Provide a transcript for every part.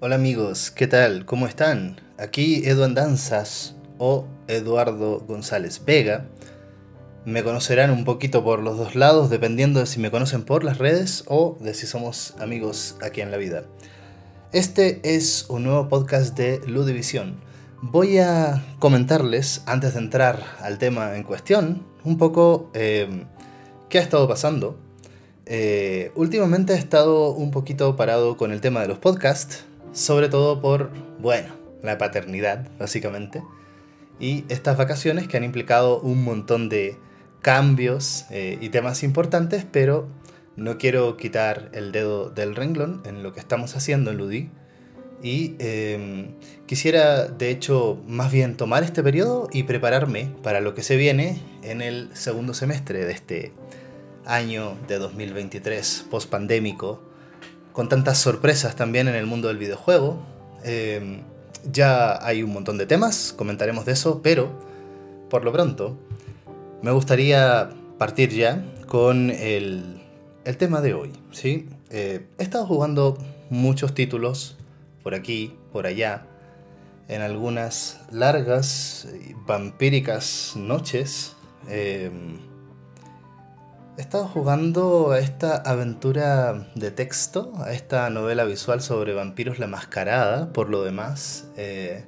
Hola amigos, ¿qué tal? ¿Cómo están? Aquí Edu Andanzas o Eduardo González Vega. Me conocerán un poquito por los dos lados, dependiendo de si me conocen por las redes o de si somos amigos aquí en la vida. Este es un nuevo podcast de Ludivisión. Voy a comentarles, antes de entrar al tema en cuestión, un poco eh, qué ha estado pasando eh, últimamente he estado un poquito parado con el tema de los podcasts, sobre todo por, bueno, la paternidad, básicamente, y estas vacaciones que han implicado un montón de cambios eh, y temas importantes, pero no quiero quitar el dedo del renglón en lo que estamos haciendo en Ludi. Y em, quisiera, de hecho, más bien tomar este periodo y prepararme para lo que se viene en el segundo semestre de este año de 2023 post-pandémico, con tantas sorpresas también en el mundo del videojuego. Eh, ya hay un montón de temas, comentaremos de eso, pero por lo pronto me gustaría partir ya con el, el tema de hoy. ¿sí? Eh, he estado jugando muchos títulos por aquí, por allá, en algunas largas, vampíricas noches. Eh, He estado jugando a esta aventura de texto, a esta novela visual sobre vampiros la mascarada, por lo demás. Eh,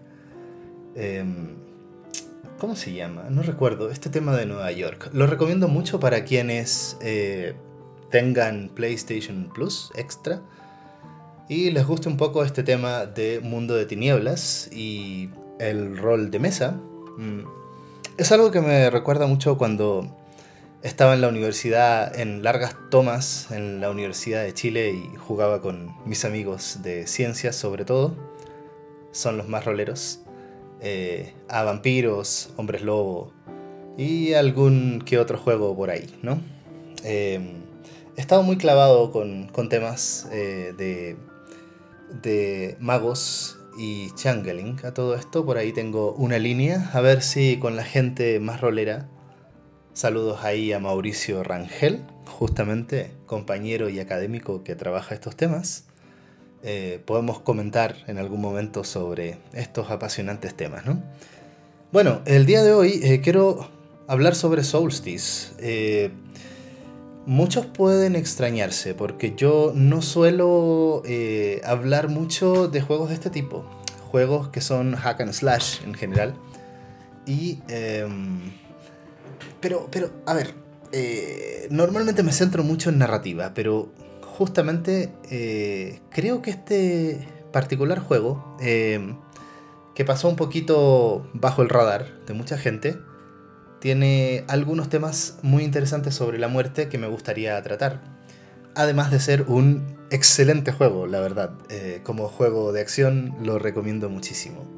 em, ¿Cómo se llama? No recuerdo. Este tema de Nueva York. Lo recomiendo mucho para quienes eh, tengan PlayStation Plus extra y les guste un poco este tema de mundo de tinieblas y el rol de mesa. Mm, es algo que me recuerda mucho cuando estaba en la universidad en largas tomas en la Universidad de Chile y jugaba con mis amigos de ciencias sobre todo. Son los más roleros. Eh, a vampiros, hombres lobo y algún que otro juego por ahí, ¿no? Em, he estado muy clavado con, temas eh, de, de magos y changeling a todo esto. Por ahí tengo una línea, a ver si con la gente más rolera Saludos ahí a Mauricio Rangel, justamente compañero y académico que trabaja estos temas. Eh, podemos comentar en algún momento sobre estos apasionantes temas, ¿no? Bueno, el día de hoy eh, quiero hablar sobre Solstice. Eh, muchos pueden extrañarse porque yo no suelo hablar mucho de juegos de este tipo. Juegos que son hack and slash en general. Y em, pero, pero, a ver, eh, normalmente me centro mucho en narrativa, pero justamente eh, creo que este particular juego, eh, que pasó un poquito bajo el radar de mucha gente, tiene algunos temas muy interesantes sobre la muerte que me gustaría tratar. Además de ser un excelente juego, la verdad. como juego de acción lo recomiendo muchísimo.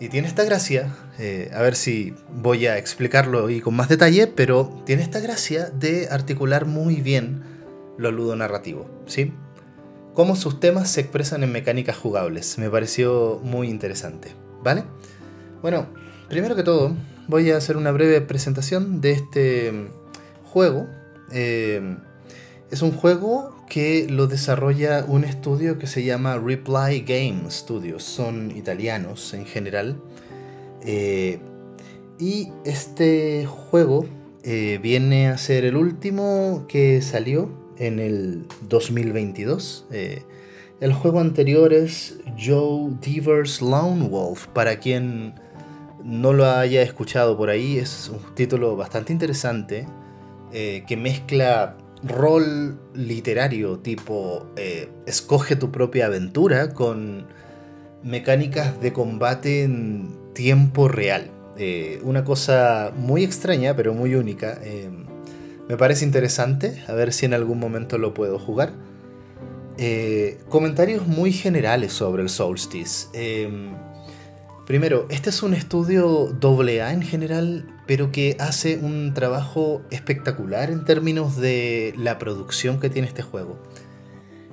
Y tiene esta gracia, eh, a ver si voy a explicarlo y con más detalle, pero tiene esta gracia de articular muy bien lo ludonarrativo, ¿sí? Cómo sus temas se expresan en mecánicas jugables. Me pareció muy interesante, ¿vale? Bueno, primero que todo, voy a hacer una breve presentación de este juego. Eh, es un juego que lo desarrolla un estudio que se llama Reply Game Studios. Son italianos en general. Eh, y este juego eh, viene a ser el último que salió en el 2022. Eh, el juego anterior es Joe Devers Lone Wolf. Para quien no lo haya escuchado por ahí, es un título bastante interesante que mezcla rol literario tipo eh, escoge tu propia aventura con mecánicas de combate en tiempo real. Eh, una cosa muy extraña pero muy única. Eh, me parece interesante, a ver si en algún momento lo puedo jugar. comentarios muy generales sobre el Solstice. Primero, este es un estudio AA en general, pero que hace un trabajo espectacular en términos de la producción que tiene este juego.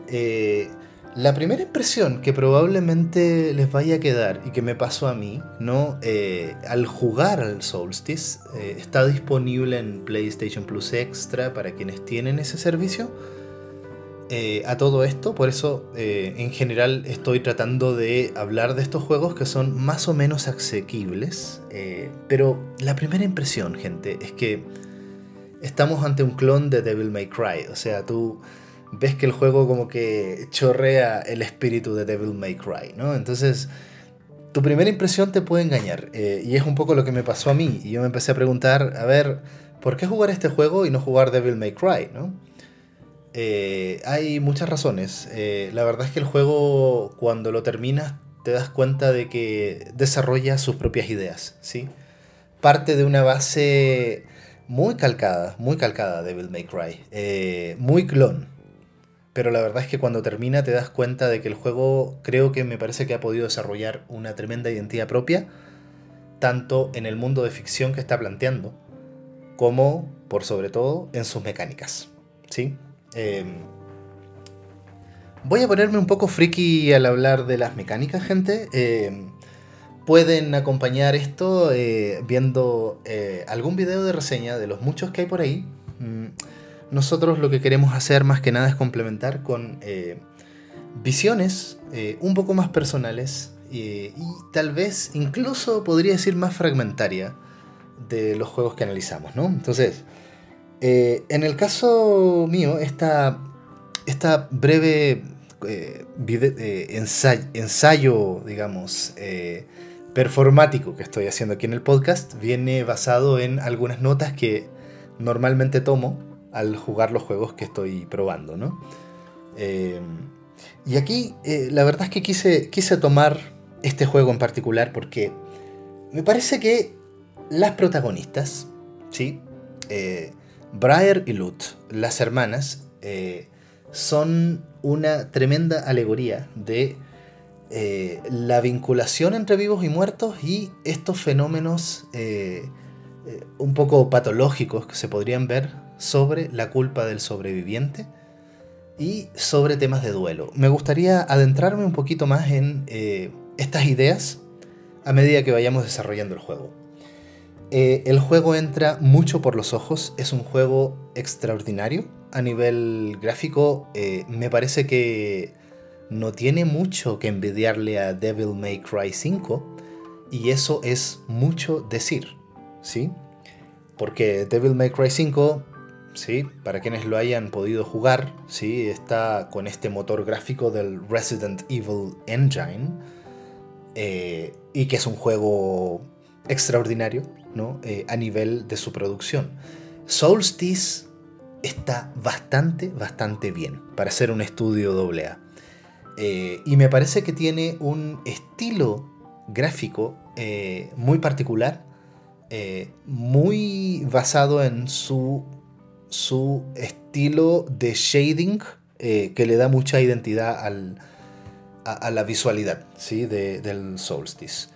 Eh, la primera impresión que probablemente les vaya a quedar y que me pasó a mí, ¿no? Eh, al jugar al Solstice, eh, está disponible en PlayStation Plus Extra para quienes tienen ese servicio. Eh, a todo esto, por eso eh, en general estoy tratando de hablar de estos juegos que son más o menos asequibles, eh, pero la primera impresión, gente, es que estamos ante un clon de Devil May Cry, o sea, tú ves que el juego como que chorrea el espíritu de Devil May Cry, ¿no? Entonces, tu primera impresión te puede engañar, y es un poco lo que me pasó a mí, y yo me empecé a preguntar, a ver, ¿por qué jugar este juego y no jugar Devil May Cry, ¿no? Eh, hay muchas razones. Eh, la verdad es que el juego, cuando lo terminas, te das cuenta de que desarrolla sus propias ideas, ¿sí? Parte de una base muy calcada, muy calcada de Devil May Cry, eh, muy clon. Pero la verdad es que cuando termina te das cuenta de que el juego creo que me parece que ha podido desarrollar una tremenda identidad propia, tanto en el mundo de ficción que está planteando, como, por sobre todo, en sus mecánicas, ¿sí? Em, voy a ponerme un poco friki al hablar de las mecánicas, gente. Em, pueden acompañar esto eh, viendo eh, algún video de reseña de los muchos que hay por ahí. Mm, nosotros lo que queremos hacer más que nada es complementar con eh, visiones un poco más personales y tal vez incluso podría decir más fragmentaria de los juegos que analizamos, ¿no? Entonces, eh, en el caso mío, esta, esta breve eh, eh, ensayo, digamos, performático que estoy haciendo aquí en el podcast, viene basado en algunas notas que normalmente tomo al jugar los juegos que estoy probando, ¿no? y aquí la verdad es que quise, quise tomar este juego en particular porque me parece que las protagonistas, ¿sí? Briar y Lut, las hermanas, eh, son una tremenda alegoría de eh, la vinculación entre vivos y muertos y estos fenómenos eh, un poco patológicos que se podrían ver sobre la culpa del sobreviviente y sobre temas de duelo. Me gustaría adentrarme un poquito más en estas ideas a medida que vayamos desarrollando el juego. Eh, el juego entra mucho por los ojos, es un juego extraordinario. A nivel gráfico, eh, me parece que no tiene mucho que envidiarle a Devil May Cry 5, y eso es mucho decir, ¿sí? Porque Devil May Cry 5, ¿sí? Para quienes lo hayan podido jugar, ¿sí? Está con este motor gráfico del Resident Evil Engine, eh, y que es un juego extraordinario, eh, a nivel de su producción. Solstice está bastante, bastante bien para hacer un estudio AA. Eh, y me parece que tiene un estilo gráfico eh, muy particular, muy basado en su, su estilo de shading que le da mucha identidad a, la visualidad ¿sí? del Solstice.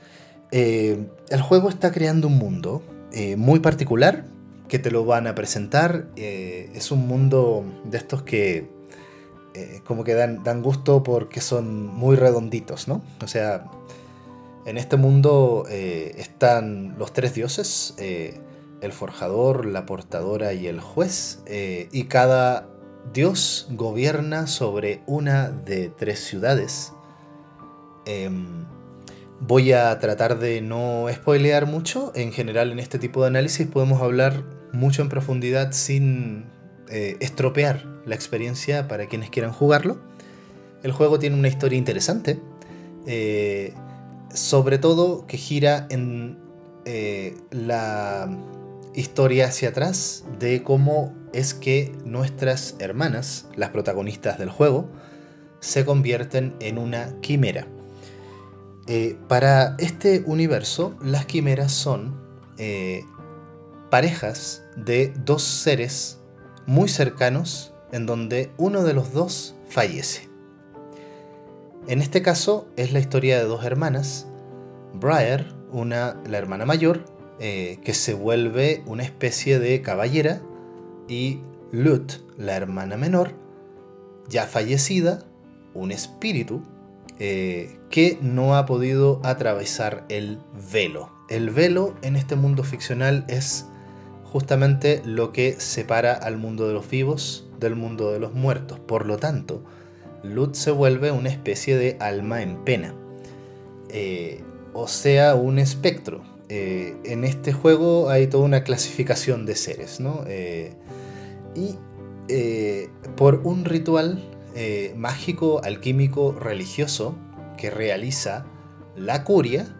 Eh, el juego está creando un mundo eh, muy particular que te lo van a presentar. Eh, es un mundo de estos que como que dan, dan gusto porque son muy redonditos, ¿no? O sea, en este mundo están los tres dioses, el forjador, la portadora y el juez, y cada dios gobierna sobre una de tres ciudades. Voy a tratar de no spoilear mucho. En general, en este tipo de análisis podemos hablar mucho en profundidad sin eh, estropear la experiencia para quienes quieran jugarlo. El juego tiene una historia interesante, eh, sobre todo que gira en eh, la historia hacia atrás de cómo es que nuestras hermanas, las protagonistas del juego, se convierten en una quimera. Eh, para este universo, las quimeras son eh, parejas de dos seres muy cercanos en donde uno de los dos fallece. En este caso es la historia de dos hermanas, Briar, una, la hermana mayor, eh, que se vuelve una especie de caballera, y Lut, la hermana menor, ya fallecida, un espíritu eh, que no ha podido atravesar el velo. El velo en este mundo ficcional es justamente lo que separa al mundo de los vivos del mundo de los muertos. Por lo tanto, Lut se vuelve una especie de alma en pena. Eh, o sea, un espectro. Eh, en este juego hay toda una clasificación de seres, ¿no? Y por un ritual mágico, alquímico, religioso que realiza la curia,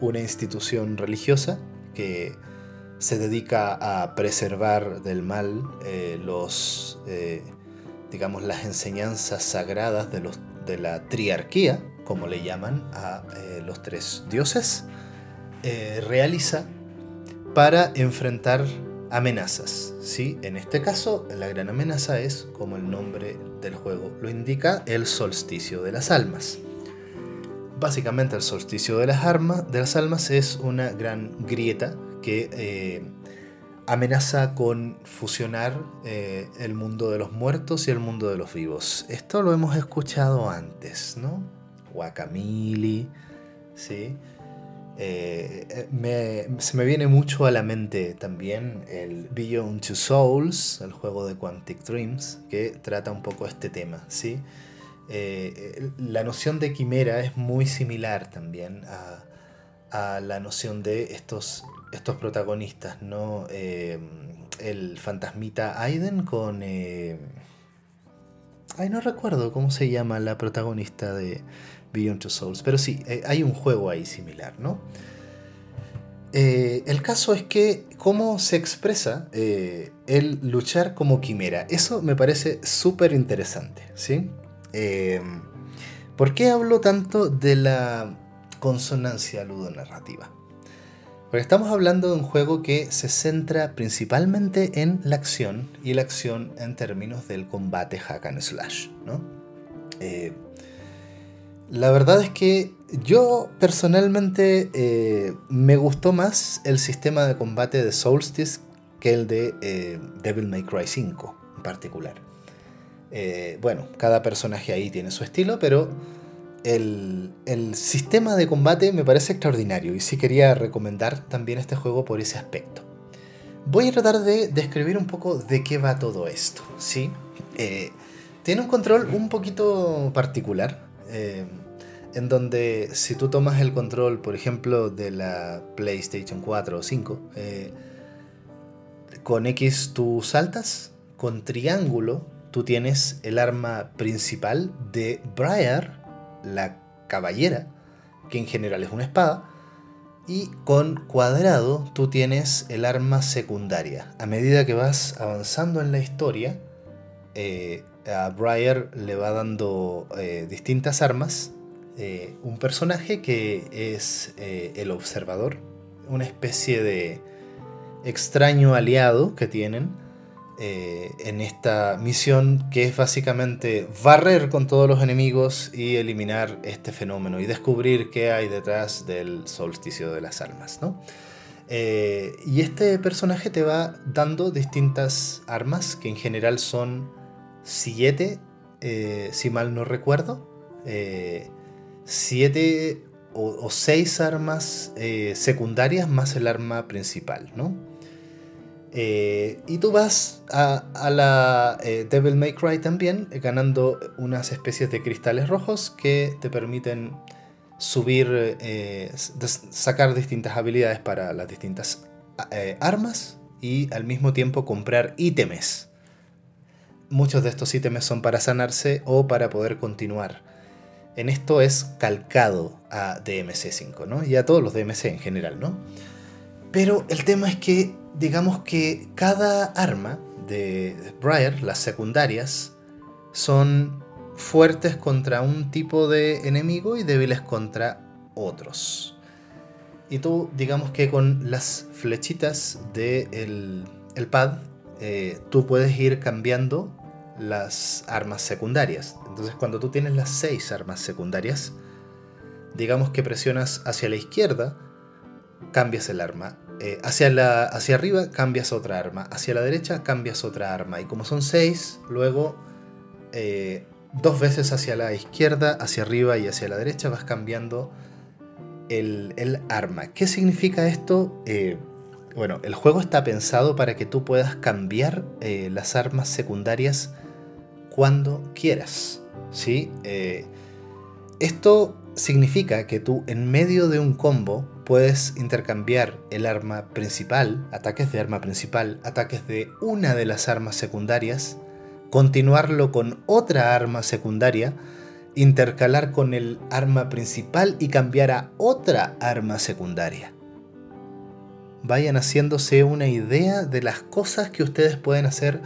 una institución religiosa que se dedica a preservar del mal los digamos, las enseñanzas sagradas de, los, de la triarquía, como le llaman a eh, los tres dioses, eh, realiza para enfrentar amenazas. ¿sí? En este caso, la gran amenaza es, como el nombre del juego lo indica, el solsticio de las almas. Básicamente el solsticio de las, armas, de las almas es una gran grieta que eh, amenaza con fusionar eh, el mundo de los muertos y el mundo de los vivos. Esto lo hemos escuchado antes, ¿no? Guacamili, ¿sí? Eh, se me viene mucho a la mente también el Beyond Two Souls, el juego de Quantic Dreams, que trata un poco este tema, ¿sí? Eh, la noción de quimera es muy similar también a, la noción de estos estos protagonistas, ¿no? Eh, el fantasmita Aiden con... Eh, ay, no recuerdo cómo se llama la protagonista de Beyond Two Souls, pero sí, eh, hay un juego ahí similar, ¿no? el caso es que cómo se expresa el luchar como quimera. Eso me parece súper interesante, ¿sí? ¿Por qué hablo tanto de la consonancia ludonarrativa? Porque estamos hablando de un juego que se centra principalmente en la acción y la acción en términos del combate hack and slash. Eh, la verdad es que yo personalmente eh, me gustó más el sistema de combate de Solstice que el de eh, Devil May Cry 5 en particular. bueno, cada personaje ahí tiene su estilo, pero el, sistema de combate me parece extraordinario y sí quería recomendar también este juego por ese aspecto. Voy a tratar de describir un poco de qué va todo esto. ¿sí? Eh, tiene un control un poquito particular, eh, en donde si tú tomas el control, por ejemplo, de la PlayStation 4 o 5, eh, con X tú saltas, con triángulo tú tienes el arma principal de Briar la caballera, que en general es una espada, y con cuadrado tú tienes el arma secundaria. A medida que vas avanzando en la historia, eh, a Briar le va dando eh, distintas armas. Eh, un personaje que es el observador, una especie de extraño aliado que tienen eh, en esta misión que es básicamente barrer con todos los enemigos y eliminar este fenómeno y descubrir qué hay detrás del solsticio de las almas. Eh, y este personaje te va dando distintas armas que en general son siete, eh, si mal no recuerdo, siete o, o, seis armas secundarias más el arma principal, ¿no? Eh, y tú vas a, la eh, Devil May Cry también, eh, ganando unas especies de cristales rojos que te permiten subir, sacar distintas habilidades para las distintas armas y al mismo tiempo comprar ítems. Muchos de estos ítems son para sanarse o para poder continuar. En esto es calcado a DMC5, ¿no? Y a todos los DMC en general, ¿no? Pero el tema es que digamos que cada arma de Briar, las secundarias, son fuertes contra un tipo de enemigo y débiles contra otros. Y tú, digamos que con las flechitas del el pad, eh, tú puedes ir cambiando las armas secundarias. Entonces cuando tú tienes las seis armas secundarias, digamos que presionas hacia la izquierda, cambias el arma. Eh, hacia, la, hacia arriba cambias otra arma, hacia la derecha cambias otra arma. Y como son seis, luego eh, dos veces hacia la izquierda, hacia arriba y hacia la derecha vas cambiando el, arma. ¿Qué significa esto? Eh, bueno, el juego está pensado para que tú puedas cambiar las armas secundarias cuando quieras. ¿sí? Eh, esto significa que tú en medio de un combo puedes intercambiar el arma principal, ataques de arma principal, ataques de una de las armas secundarias, continuarlo con otra arma secundaria, intercalar con el arma principal y cambiar a otra arma secundaria. Vayan haciéndose una idea de las cosas que ustedes pueden hacer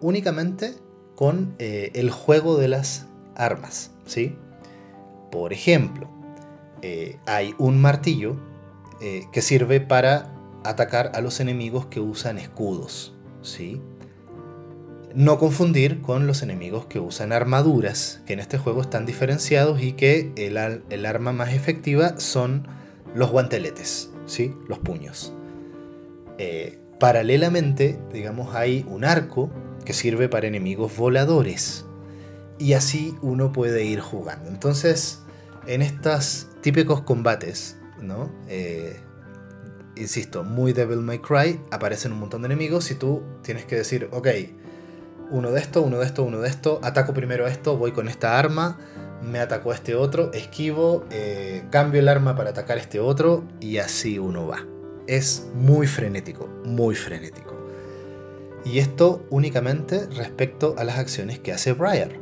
únicamente con eh, el juego de las armas, ¿sí? Por ejemplo, eh, hay un martillo eh, que sirve para atacar a los enemigos que usan escudos, ¿sí? No confundir con los enemigos que usan armaduras, que en este juego están diferenciados y que el, arma más efectiva son los guanteletes, ¿sí? Los puños. Paralelamente, digamos, hay un arco que sirve para enemigos voladores. Y así uno puede ir jugando. Entonces, en estos típicos combates, ¿no? Eh, insisto, muy Devil May Cry, aparecen un montón de enemigos y tú tienes que decir, ok, uno de esto, uno de esto, uno de esto, ataco primero a esto, voy con esta arma, me atacó este otro, esquivo, eh, cambio el arma para atacar este otro y así uno va. Es muy frenético, muy frenético. Y esto únicamente respecto a las acciones que hace Briar.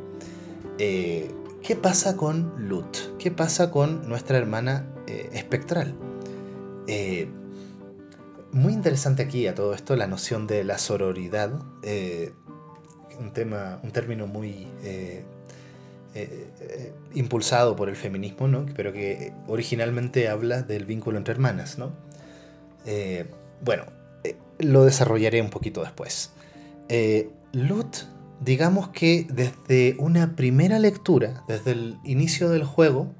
Eh, ¿Qué pasa con Lut? ¿Qué pasa con nuestra hermana eh, espectral? muy interesante aquí a todo esto la noción de la sororidad un tema, un término muy eh, eh, eh, impulsado por el feminismo, ¿no? pero que originalmente habla del vínculo entre hermanas. ¿no? bueno, lo desarrollaré un poquito después. Lut, digamos que desde una primera lectura, desde el inicio del juego,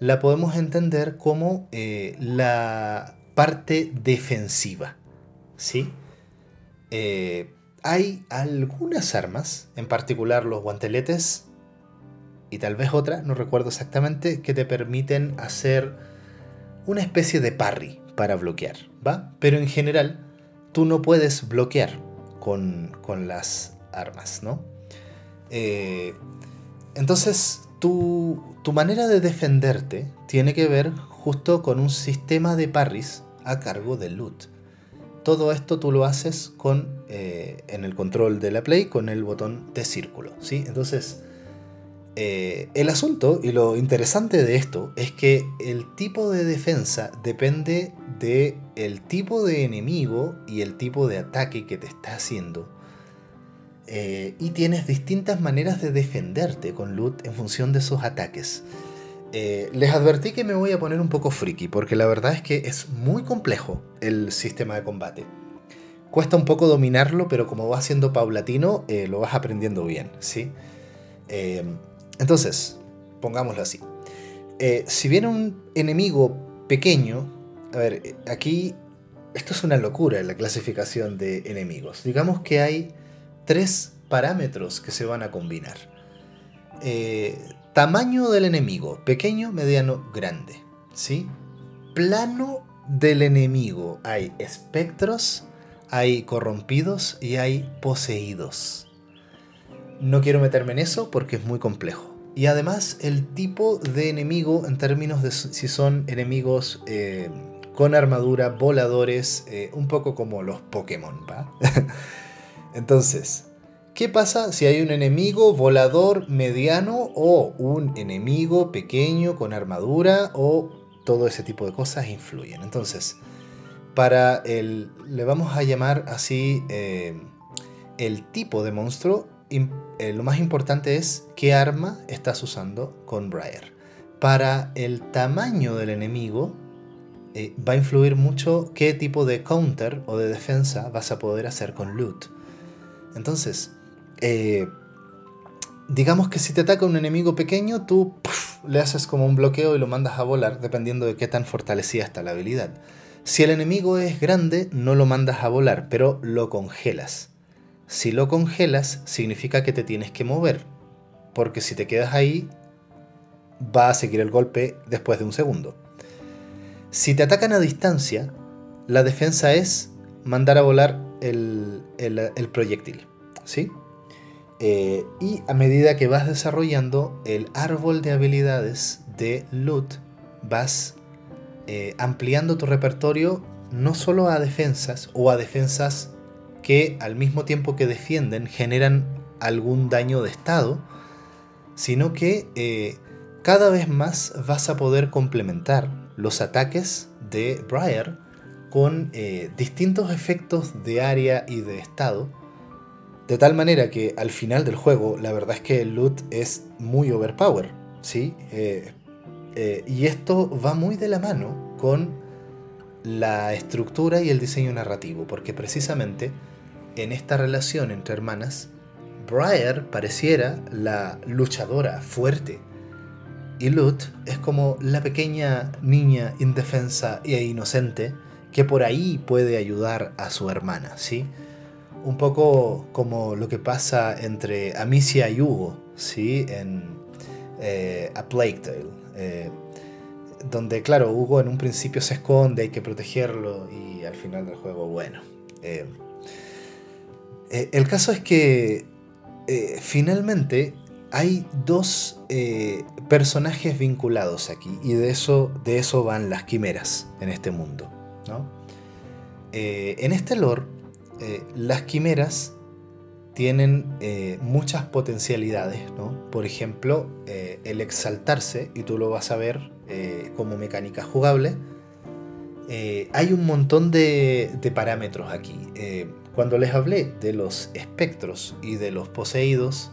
la podemos entender como la parte defensiva. ¿Sí? hay algunas armas, en particular los guanteletes y tal vez otra, no recuerdo exactamente, que te permiten hacer una especie de parry para bloquear, ¿va? Pero en general tú no puedes bloquear con, las armas, ¿no? Eh, entonces tu, tu manera de defenderte tiene que ver justo con un sistema de parries a cargo del loot todo esto tú lo haces con, eh, en el control de la Play con el botón de círculo. ¿sí? Entonces, eh, el asunto y lo interesante de esto es que el tipo de defensa depende de el tipo de enemigo y el tipo de ataque que te está haciendo. Eh, y tienes distintas maneras de defenderte con loot en función de esos ataques. Eh, les advertí que me voy a poner un poco friki, porque la verdad es que es muy complejo el sistema de combate. Cuesta un poco dominarlo, pero como va siendo paulatino, lo vas aprendiendo bien, ¿sí? Eh, entonces, pongámoslo así. si viene un enemigo pequeño, a ver, aquí esto es una locura la clasificación de enemigos. Digamos que hay tres parámetros que se van a combinar. Tamaño del enemigo, pequeño, mediano, grande. ¿Sí? Plano del enemigo. Hay espectros, hay corrompidos y hay poseídos. No quiero meterme en eso porque es muy complejo. Y además el tipo de enemigo en términos de si son enemigos eh, con armadura, voladores, eh, un poco como los Pokémon, ¿va? Entonces, ¿Qué pasa si hay un enemigo volador mediano o un enemigo pequeño con armadura o todo ese tipo de cosas influyen? Entonces, para el, le vamos a llamar así eh, el tipo de monstruo, eh, lo más importante es qué arma estás usando con Briar. Para el tamaño del enemigo, eh, va a influir mucho qué tipo de counter o de defensa vas a poder hacer con loot. Entonces, eh, digamos que si te ataca un enemigo pequeño, tú le haces como un bloqueo y lo mandas a volar, dependiendo de qué tan fortalecida está la habilidad. Si el enemigo es grande, no lo mandas a volar, pero lo congelas. Si lo congelas, significa que te tienes que mover, porque si te quedas ahí, va a seguir el golpe después de un segundo. Si te atacan a distancia, la defensa es mandar a volar el, proyectil. ¿sí? Eh, y a medida que vas desarrollando el árbol de habilidades de loot, vas eh, ampliando tu repertorio no solo a defensas o a defensas que al mismo tiempo que defienden generan algún daño de estado, sino que eh, cada vez más vas a poder complementar los ataques de Briar con eh, distintos efectos de área y de estado, de tal manera que al final del juego la verdad es que el loot es muy overpower, ¿sí? Eh, y esto va muy de la mano con la estructura y el diseño narrativo, porque precisamente en esta relación entre hermanas, Briar pareciera la luchadora fuerte y Lut es como la pequeña niña indefensa e inocente que por ahí puede ayudar a su hermana, ¿sí? Un poco como lo que pasa entre Amicia y Hugo, ¿sí? En eh, A Plague Tale. Eh, donde, claro, Hugo en un principio se esconde, hay que protegerlo y al final del juego, bueno. Eh, el caso es que eh, finalmente hay dos eh, personajes vinculados aquí y de eso, de eso van las quimeras en este mundo. Eh, en este lore, las quimeras tienen muchas potencialidades. Por ejemplo, el exaltarse, y tú lo vas a ver como mecánica jugable. hay un montón de parámetros aquí cuando les hablé de los espectros y de los poseídos,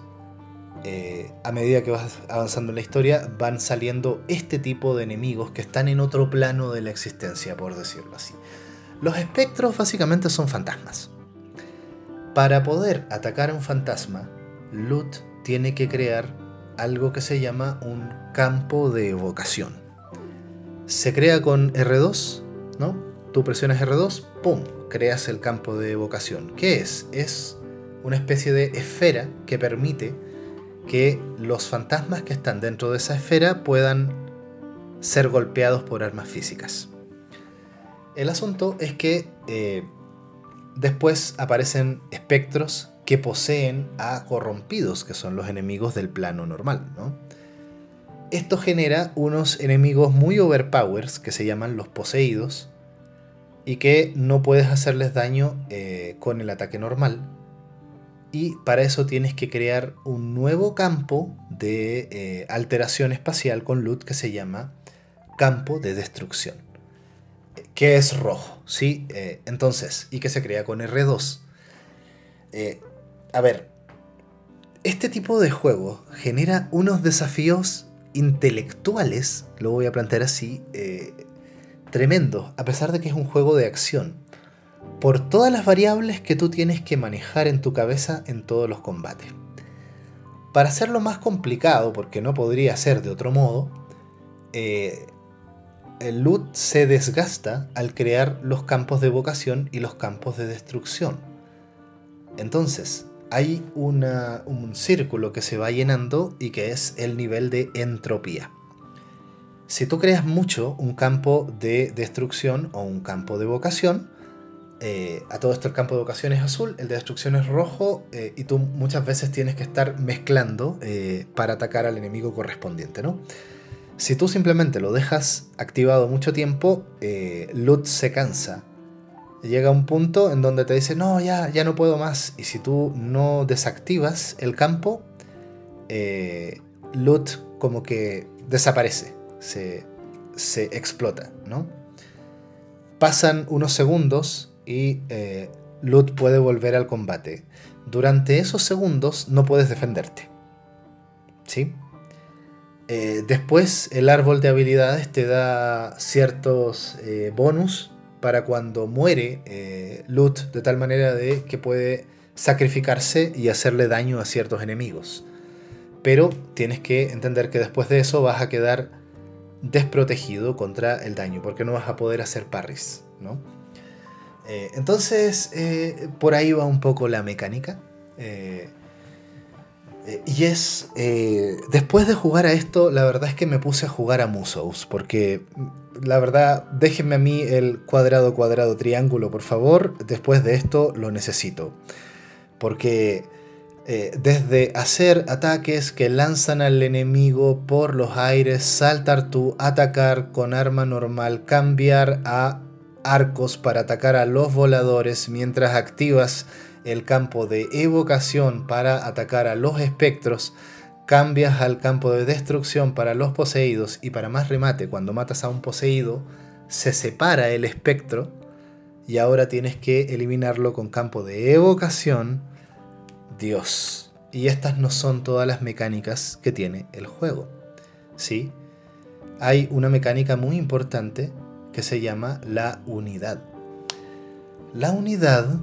eh, a medida que vas avanzando en la historia, van saliendo este tipo de enemigos que están en otro plano de la existencia, por decirlo así. Los espectros básicamente son fantasmas. Para poder atacar a un fantasma, Lut tiene que crear algo que se llama un campo de evocación. Se crea con R2, ¿no? Tú presionas R2, ¡pum! creas el campo de evocación. ¿Qué es? Es una especie de esfera que permite que los fantasmas que están dentro de esa esfera puedan ser golpeados por armas físicas. El asunto es que eh, después aparecen espectros que poseen a corrompidos, que son los enemigos del plano normal. Esto genera unos enemigos muy overpowers que se llaman los poseídos, y que no puedes hacerles daño eh, con el ataque normal. Y para eso tienes que crear un nuevo campo de eh, alteración espacial con loot que se llama campo de destrucción. Que es rojo, ¿sí? Eh, entonces, y que se crea con R2. a ver, este tipo de juego genera unos desafíos intelectuales, lo voy a plantear así, tremendo, a pesar de que es un juego de acción, por todas las variables que tú tienes que manejar en tu cabeza en todos los combates. Para hacerlo más complicado, porque no podría ser de otro modo, eh, el loot se desgasta al crear los campos de evocación y los campos de destrucción. Entonces, hay un círculo que se va llenando y que es el nivel de entropía si tú creas mucho un campo de destrucción o un campo de vocación, eh, a todo esto el campo de vocación es azul, el de destrucción es rojo, eh, y tú muchas veces tienes que estar mezclando eh, para atacar al enemigo correspondiente, ¿no? Si tú simplemente lo dejas activado mucho tiempo, Lut se cansa. Llega un punto en donde te dice, no, ya, ya no puedo más. Y si tú no desactivas el campo, Lut como que desaparece se, explota, ¿no? Pasan unos segundos y eh, Lut puede volver al combate. Durante esos segundos no puedes defenderte. ¿Sí? Eh, después el árbol de habilidades te da ciertos eh, bonus para cuando muere Lut de tal manera de que puede sacrificarse y hacerle daño a ciertos enemigos. Pero tienes que entender que después de eso vas a quedar desprotegido contra el daño, porque no vas a poder hacer parries, ¿no? Eh, entonces, eh, por ahí va un poco la mecánica. Eh, y es, después de jugar a esto, la verdad es que me puse a jugar a Musos, porque mm, la verdad, déjenme a mí el cuadrado, cuadrado, triángulo, por favor, después de esto lo necesito. Porque eh, desde hacer ataques que lanzan al enemigo por los aires, saltar tú, atacar con arma normal, cambiar a arcos para atacar a los voladores mientras activas el campo de evocación para atacar a los espectros, cambias al campo de destrucción para los poseídos y para más remate, cuando matas a un poseído, se separa el espectro y ahora tienes que eliminarlo con campo de evocación. Dios. Y estas no son todas las mecánicas que tiene el juego. ¿Sí? Hay una mecánica muy importante que se llama la unidad. La unidad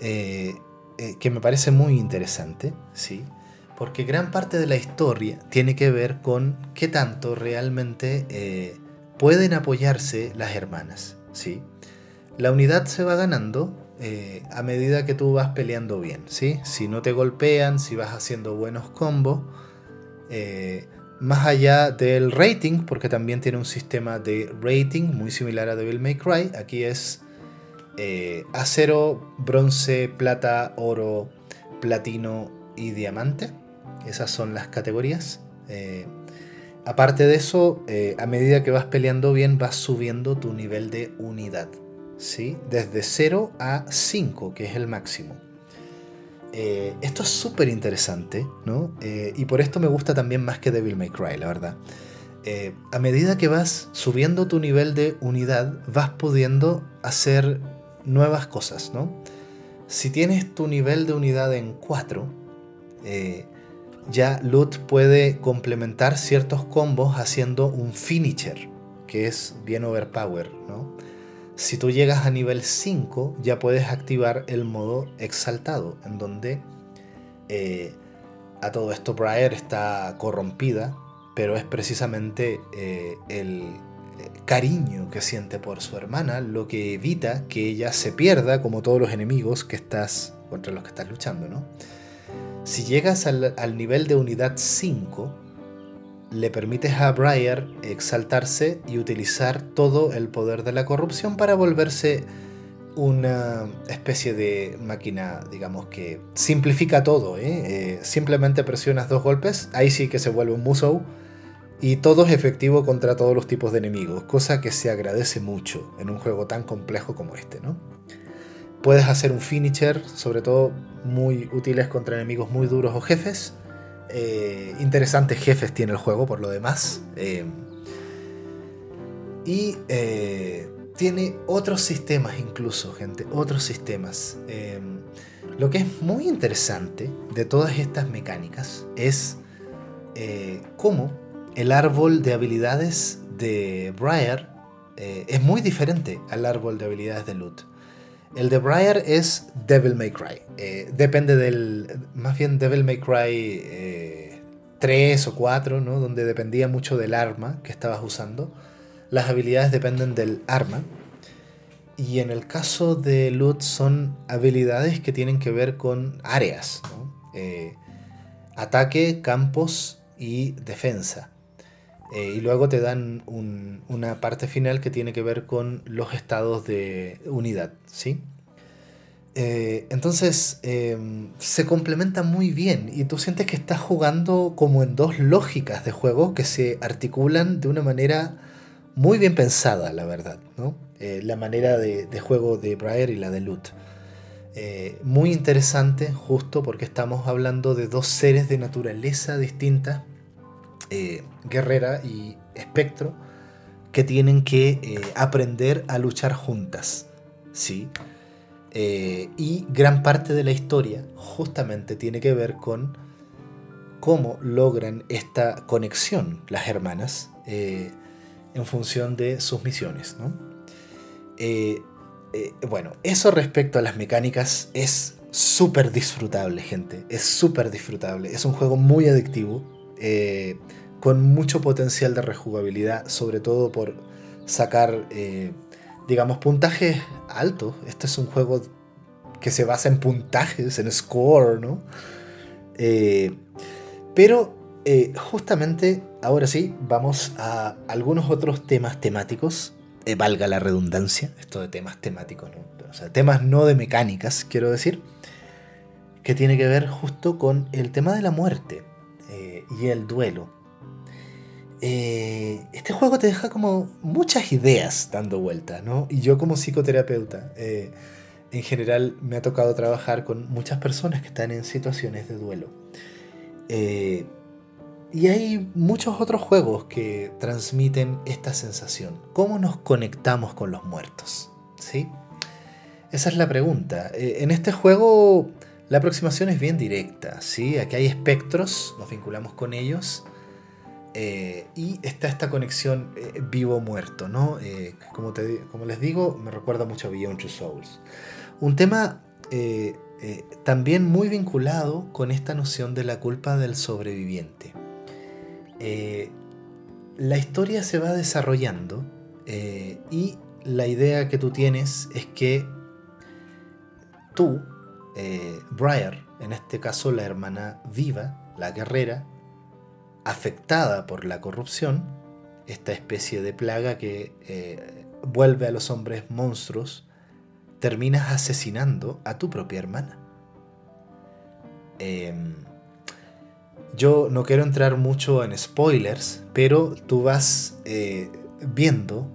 eh, eh, que me parece muy interesante, ¿sí? Porque gran parte de la historia tiene que ver con qué tanto realmente eh, pueden apoyarse las hermanas, ¿sí? La unidad se va ganando a medida que tú vas peleando bien, ¿sí? Si no te golpean, si vas haciendo buenos combos, más allá del rating, porque también tiene un sistema de rating muy similar a Devil May Cry, aquí es eh, acero, bronce, plata, oro, platino y diamante. Esas son las categorías. Eh, aparte de eso, eh, a medida que vas peleando bien, vas subiendo tu nivel de unidad. ¿Sí? Desde 0 a 5, que es el máximo. esto es súper interesante, ¿no? y por esto me gusta también más que Devil May Cry, la verdad. a medida que vas subiendo tu nivel de unidad, vas pudiendo hacer nuevas cosas, ¿no? Si tienes tu nivel de unidad en 4, eh, ya Loot puede complementar ciertos combos haciendo un finisher, que es bien overpower, ¿no? Si tú llegas a nivel 5, ya puedes activar el modo exaltado, en donde eh, a todo esto Briar está corrompida, pero es precisamente eh, el, cariño que siente por su hermana, lo que evita que ella se pierda como todos los enemigos que estás contra los que estás luchando, ¿no? Si llegas al, nivel de unidad 5, le permites a Briar exaltarse y utilizar todo el poder de la corrupción para volverse una especie de máquina, digamos, que simplifica todo. ¿eh? Eh, simplemente presionas dos golpes, ahí sí que se vuelve un Musou y todo es efectivo contra todos los tipos de enemigos, cosa que se agradece mucho en un juego tan complejo como este, ¿no? Puedes hacer un finisher, sobre todo muy útiles contra enemigos muy duros o jefes. Eh, interesantes jefes tiene el juego por lo demás. Eh, y eh, tiene otros sistemas incluso, gente, otros sistemas. lo que es muy interesante de todas estas mecánicas es cómo el árbol de habilidades de Briar es muy diferente al árbol de habilidades de Loot. El de Briar es Devil May Cry. Eh, depende del. Más bien Devil May Cry 3 eh, o 4, ¿no? Donde dependía mucho del arma que estabas usando. Las habilidades dependen del arma. Y en el caso de Loot son habilidades que tienen que ver con áreas. ataque, campos y defensa. Eh, y luego te dan una parte final que tiene que ver con los estados de unidad, ¿sí? Eh, entonces em, se complementa muy bien y tú sientes que estás jugando como en dos lógicas de juego que se articulan de una manera muy bien pensada, la verdad, ¿no? Eh, la manera de, de, juego de Briar y la de Loot. muy interesante justo porque estamos hablando de dos seres de naturaleza distintas eh, guerrera y espectro que tienen que eh, aprender a luchar juntas. ¿sí? Eh, y gran parte de la historia justamente tiene que ver con cómo logran esta conexión las hermanas en función de sus misiones. bueno, eso respecto a las mecánicas es súper disfrutable, gente. Es súper disfrutable. Es un juego muy adictivo con mucho potencial de rejugabilidad, sobre todo por sacar, eh, digamos, puntajes altos. Este es un juego que se basa en puntajes, en score, ¿no? Eh, Pero eh, justamente ahora sí, vamos a algunos otros temas temáticos. Eh, valga la redundancia, esto de temas temáticos, o sea, temas no de mecánicas, quiero decir, que tiene que ver justo con el tema de la muerte eh, y el duelo. este juego te deja como muchas ideas dando vuelta, ¿no? Y yo como psicoterapeuta, en general me ha tocado trabajar con muchas personas que están en situaciones de duelo. Y hay muchos otros juegos que transmiten esta sensación. ¿Cómo nos conectamos con los muertos? ¿Sí? Esa es la pregunta. Eh, en este juego la aproximación es bien directa. ¿sí? Aquí hay espectros, nos vinculamos con ellos. Eh, y está esta conexión eh, vivo-muerto, ¿no? como, como, les digo, me recuerda mucho a Beyond Two Souls. Un tema también muy vinculado con esta noción de la culpa del sobreviviente. Eh, la historia se va desarrollando eh, y la idea que tú tienes es que tú, eh, Briar, en este caso la hermana viva, la guerrera, afectada por la corrupción, esta especie de plaga que vuelve a los hombres monstruos, terminas asesinando a tu propia hermana. Em, yo no quiero entrar mucho en spoilers, pero tú vas eh, viendo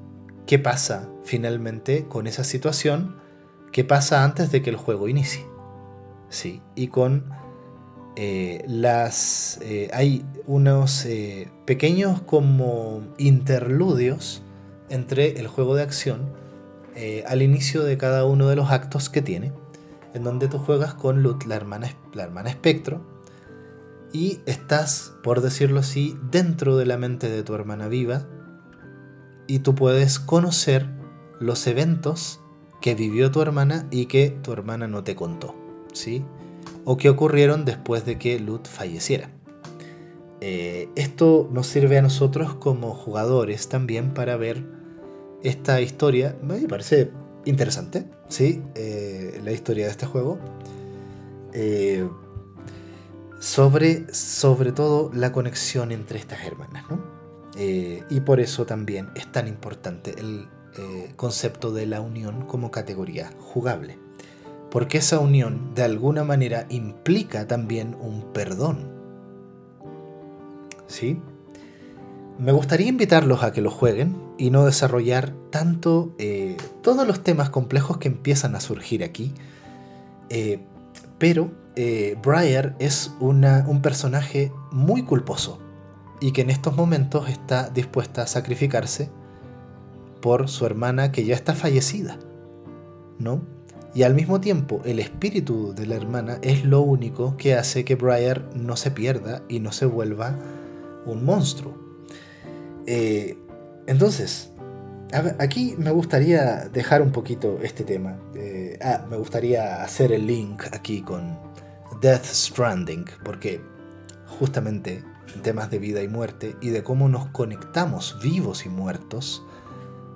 qué pasa finalmente con esa situación, qué pasa antes de que el juego inicie. Sí, y con eh, las... Eh, hay unos pequeños como interludios entre el juego de acción al inicio de cada uno de los actos que tiene, en donde tú juegas con Lut, la hermana, la hermana espectro, y estás, por decirlo así, dentro de la mente de tu hermana viva y tú puedes conocer los eventos que vivió tu hermana y que tu hermana no te contó, ¿sí? O que ocurrieron después de que Lut falleciera. Eh, esto nos sirve a nosotros como jugadores también para ver esta historia. Me parece interesante, ¿sí? Eh, la historia de este juego. Eh, sobre, sobre todo la conexión entre estas hermanas. ¿no? Y por eso también es tan importante el concepto de la unión como categoría jugable. Porque esa unión de alguna manera implica también un perdón. ¿Sí? Me gustaría invitarlos a que lo jueguen y no desarrollar tanto eh, todos los temas complejos que empiezan a surgir aquí. pero eh, Briar es un personaje muy culposo y que en estos momentos está dispuesta a sacrificarse por su hermana que ya está fallecida, ¿no? Y al mismo tiempo, el espíritu de la hermana es lo único que hace que Briar no se pierda y no se vuelva un monstruo. Eh, entonces, aquí me gustaría dejar un poquito este tema. Eh, ah, me gustaría hacer el link aquí con, Death Stranding, porque justamente en temas de vida y muerte y de cómo nos conectamos vivos y muertos,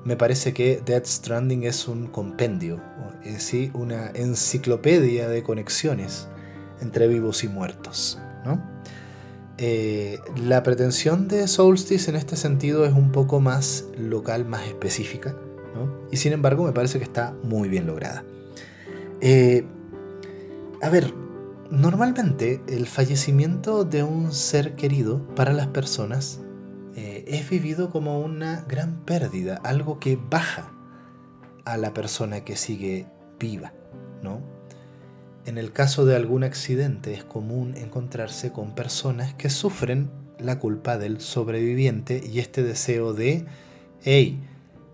me parece que Death Stranding es un compendio, es una enciclopedia de conexiones entre vivos y muertos. Eh, la pretensión de Solstice en este sentido es un poco más local, más específica, y sin embargo me parece que está muy bien lograda. Eh, a ver, Normalmente el fallecimiento de un ser querido para las personas eh, es vivido como una gran pérdida, algo que baja a la persona que sigue viva, ¿no? En el caso de algún accidente es común encontrarse con personas que sufren la culpa del sobreviviente y este deseo de, hey,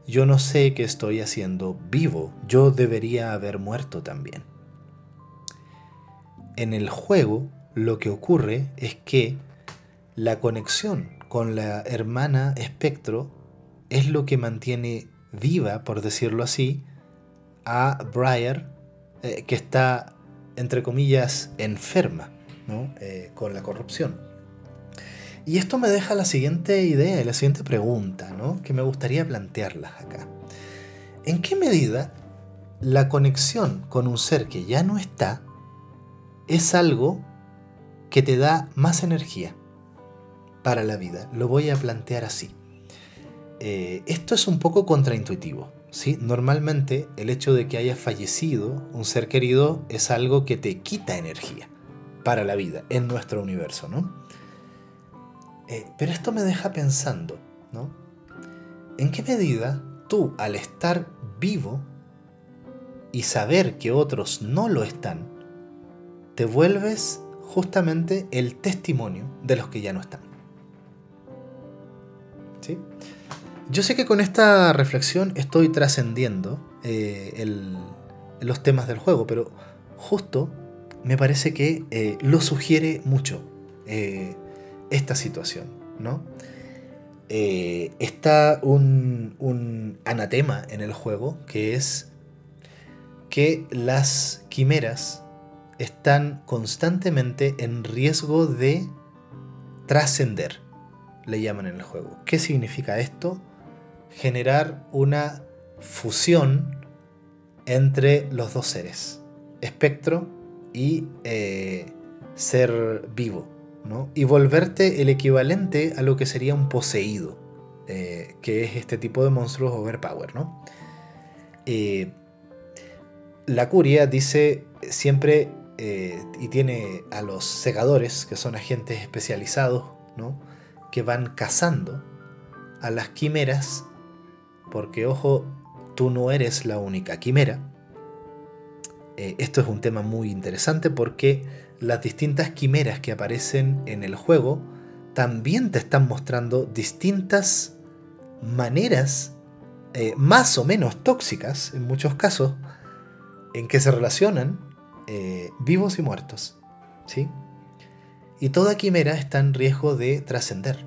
yo no sé qué estoy haciendo vivo, yo debería haber muerto también en el juego lo que ocurre es que la conexión con la hermana espectro es lo que mantiene viva, por decirlo así, a Briar, eh, que está, entre comillas, enferma eh, con la corrupción. Y esto me deja la siguiente idea y la siguiente pregunta, ¿no? que me gustaría plantearlas acá. ¿En qué medida la conexión con un ser que ya no está es algo que te da más energía para la vida. Lo voy a plantear así. Eh, esto es un poco contraintuitivo. ¿sí? Normalmente el hecho de que haya fallecido un ser querido es algo que te quita energía para la vida en nuestro universo. ¿no? Eh, pero esto me deja pensando, ¿no? ¿En qué medida tú al estar vivo y saber que otros no lo están, te vuelves justamente el testimonio de los que ya no están? Yo sé que con esta reflexión estoy trascendiendo eh, los temas del juego, pero justo me parece que eh, lo sugiere mucho eh, esta situación, ¿no? está un, un anatema en el juego que es que las quimeras están constantemente en riesgo de trascender, le llaman en el juego. ¿Qué significa esto? generar una fusión entre los dos seres, espectro y eh, ser vivo, ¿no? y volverte el equivalente a lo que sería un poseído, eh, que es este tipo de monstruos overpower. ¿no? Eh, la curia dice siempre y tiene a los segadores, que son agentes especializados, ¿no? Que van cazando a las quimeras porque ojo, tú no eres la única quimera. Eh, esto es un tema muy interesante porque las distintas quimeras que aparecen en el juego también te están mostrando distintas maneras, eh, más o menos tóxicas en muchos casos, en que se relacionan eh, vivos y muertos. ¿sí? Y toda quimera está en riesgo de trascender.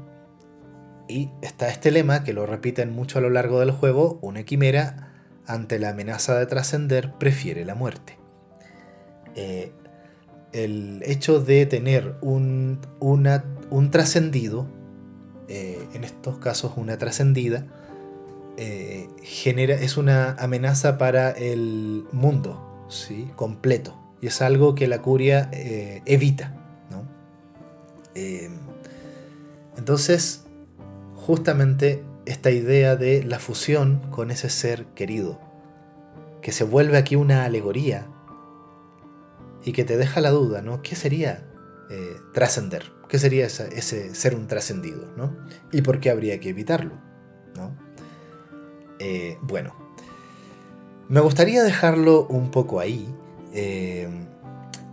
Y está este lema que lo repiten mucho a lo largo del juego, una quimera ante la amenaza de trascender prefiere la muerte. Eh, el hecho de tener un, un trascendido, eh, en estos casos una trascendida, eh, genera, es una amenaza para el mundo ¿sí? completo. Y es algo que la curia evita. entonces, justamente esta idea de la fusión con ese ser querido, que se vuelve aquí una alegoría y que te deja la duda, ¿no? ¿Qué sería eh, trascender? ¿Qué sería ese, ser un trascendido? ¿no? ¿Y por qué habría que evitarlo? ¿no? Eh, bueno, me gustaría dejarlo un poco ahí, eh,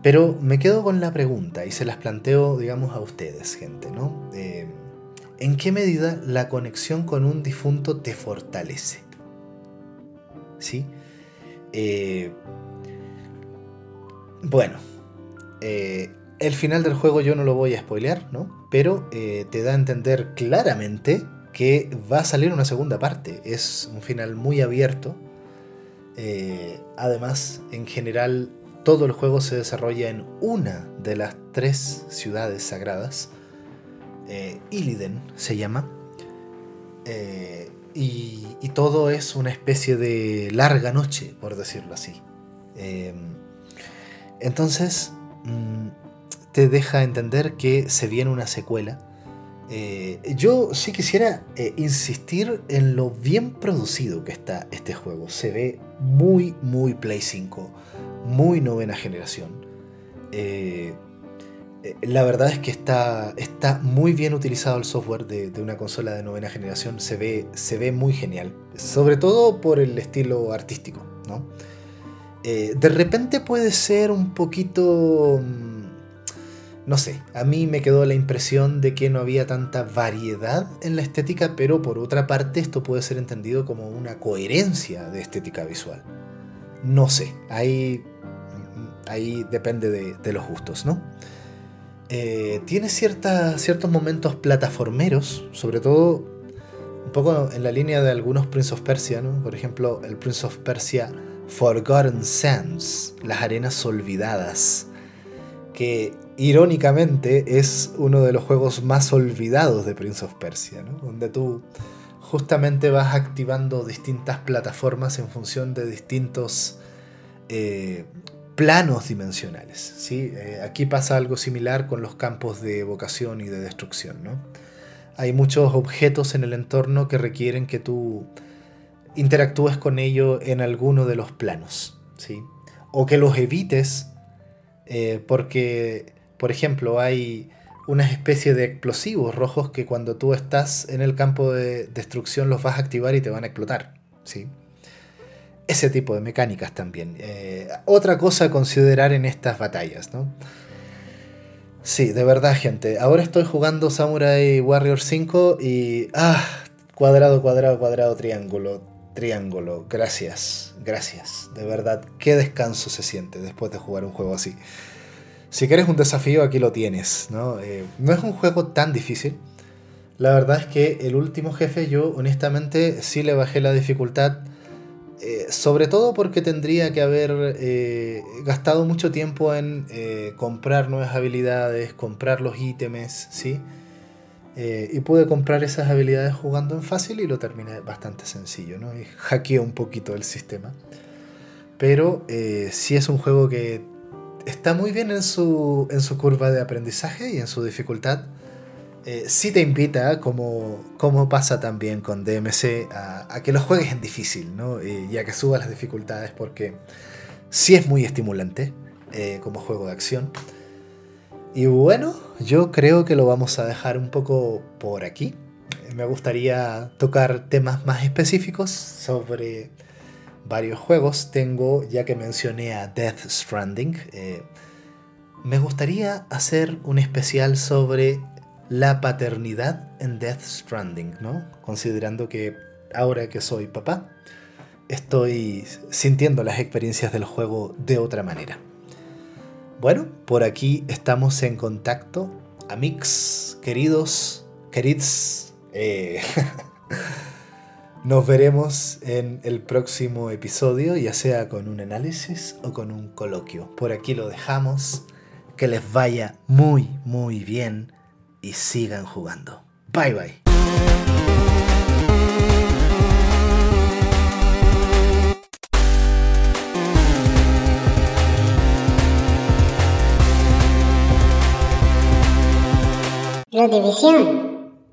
pero me quedo con la pregunta y se las planteo, digamos, a ustedes, gente, ¿no? ¿En qué medida la conexión con un difunto te fortalece? ¿Sí? Eh, bueno, eh, el final del juego yo no lo voy a spoilear, ¿no? Pero eh, te da a entender claramente que va a salir una segunda parte. Es un final muy abierto. además, en general, todo el juego se desarrolla en una de las tres ciudades sagradas eh, se llama. Eh, y, todo es una especie de larga noche, por decirlo así. Em, entonces, mm, te deja entender que se viene una secuela. Eh, yo sí quisiera insistir en lo bien producido que está este juego. Se ve muy, muy Play 5, muy novena generación. Eh, la verdad es que está, está muy bien utilizado el software de, una consola de novena generación. Se ve, se ve muy genial. Sobre todo por el estilo artístico. ¿no? Eh, de repente puede ser un poquito... Mm, no sé, a mí me quedó la impresión de que no había tanta variedad en la estética, pero por otra parte esto puede ser entendido como una coherencia de estética visual. No sé, ahí, ahí depende de, de los gustos, ¿no? Eh, tiene ciertos momentos plataformeros, sobre todo un poco en la línea de algunos Prince of Persia, por ejemplo el Prince of Persia Forgotten Sands, las arenas olvidadas, que irónicamente es uno de los juegos más olvidados de Prince of Persia, donde tú justamente vas activando distintas plataformas en función de distintos eh, planos dimensionales. ¿sí? Eh, aquí pasa algo similar con los campos de evocación y de destrucción. ¿no? Hay muchos objetos en el entorno que requieren que tú interactúes con ellos en alguno de los planos. ¿sí? O que los evites eh, porque, por ejemplo, hay una especie de explosivos rojos que cuando tú estás en el campo de destrucción los vas a activar y te van a explotar. ¿sí? Ese tipo de mecánicas también. Eh, otra cosa a considerar en estas batallas, ¿no? Sí, de verdad, gente. Ahora estoy jugando Samurai Warrior 5 y. ¡Ah! Cuadrado, cuadrado, cuadrado, triángulo. Triángulo. Gracias, gracias. De verdad, qué descanso se siente después de jugar un juego así. Si quieres un desafío, aquí lo tienes, ¿no? Eh, no es un juego tan difícil. La verdad es que el último jefe, yo honestamente sí le bajé la dificultad eh, sobre todo porque tendría que haber eh, gastado mucho tiempo en eh, comprar nuevas habilidades, comprar los ítems, ¿sí? y pude comprar esas habilidades jugando en fácil y lo terminé bastante sencillo, ¿no? Y hackeé un poquito el sistema. Pero sí es un juego que está muy bien en su, en su curva de aprendizaje y en su dificultad eh, sí te invita, como, como pasa también con DMC, a, que lo juegues en difícil, ¿no? y a que subas las dificultades, porque sí es muy estimulante eh, como juego de acción. Y bueno, yo creo que lo vamos a dejar un poco por aquí. Me gustaría tocar temas más específicos sobre varios juegos. Tengo, ya que mencioné a Death Stranding, eh, me gustaría hacer un especial sobre la paternidad en Death Stranding, ¿no? Considerando que ahora que soy papá, estoy sintiendo las experiencias del juego de otra manera. Bueno, por aquí estamos en contacto. Amix, queridos, querids, eh, nos veremos en el próximo episodio, ya sea con un análisis o con un coloquio. Por aquí lo dejamos. Que les vaya muy, muy bien y sigan jugando. Bye bye. La división.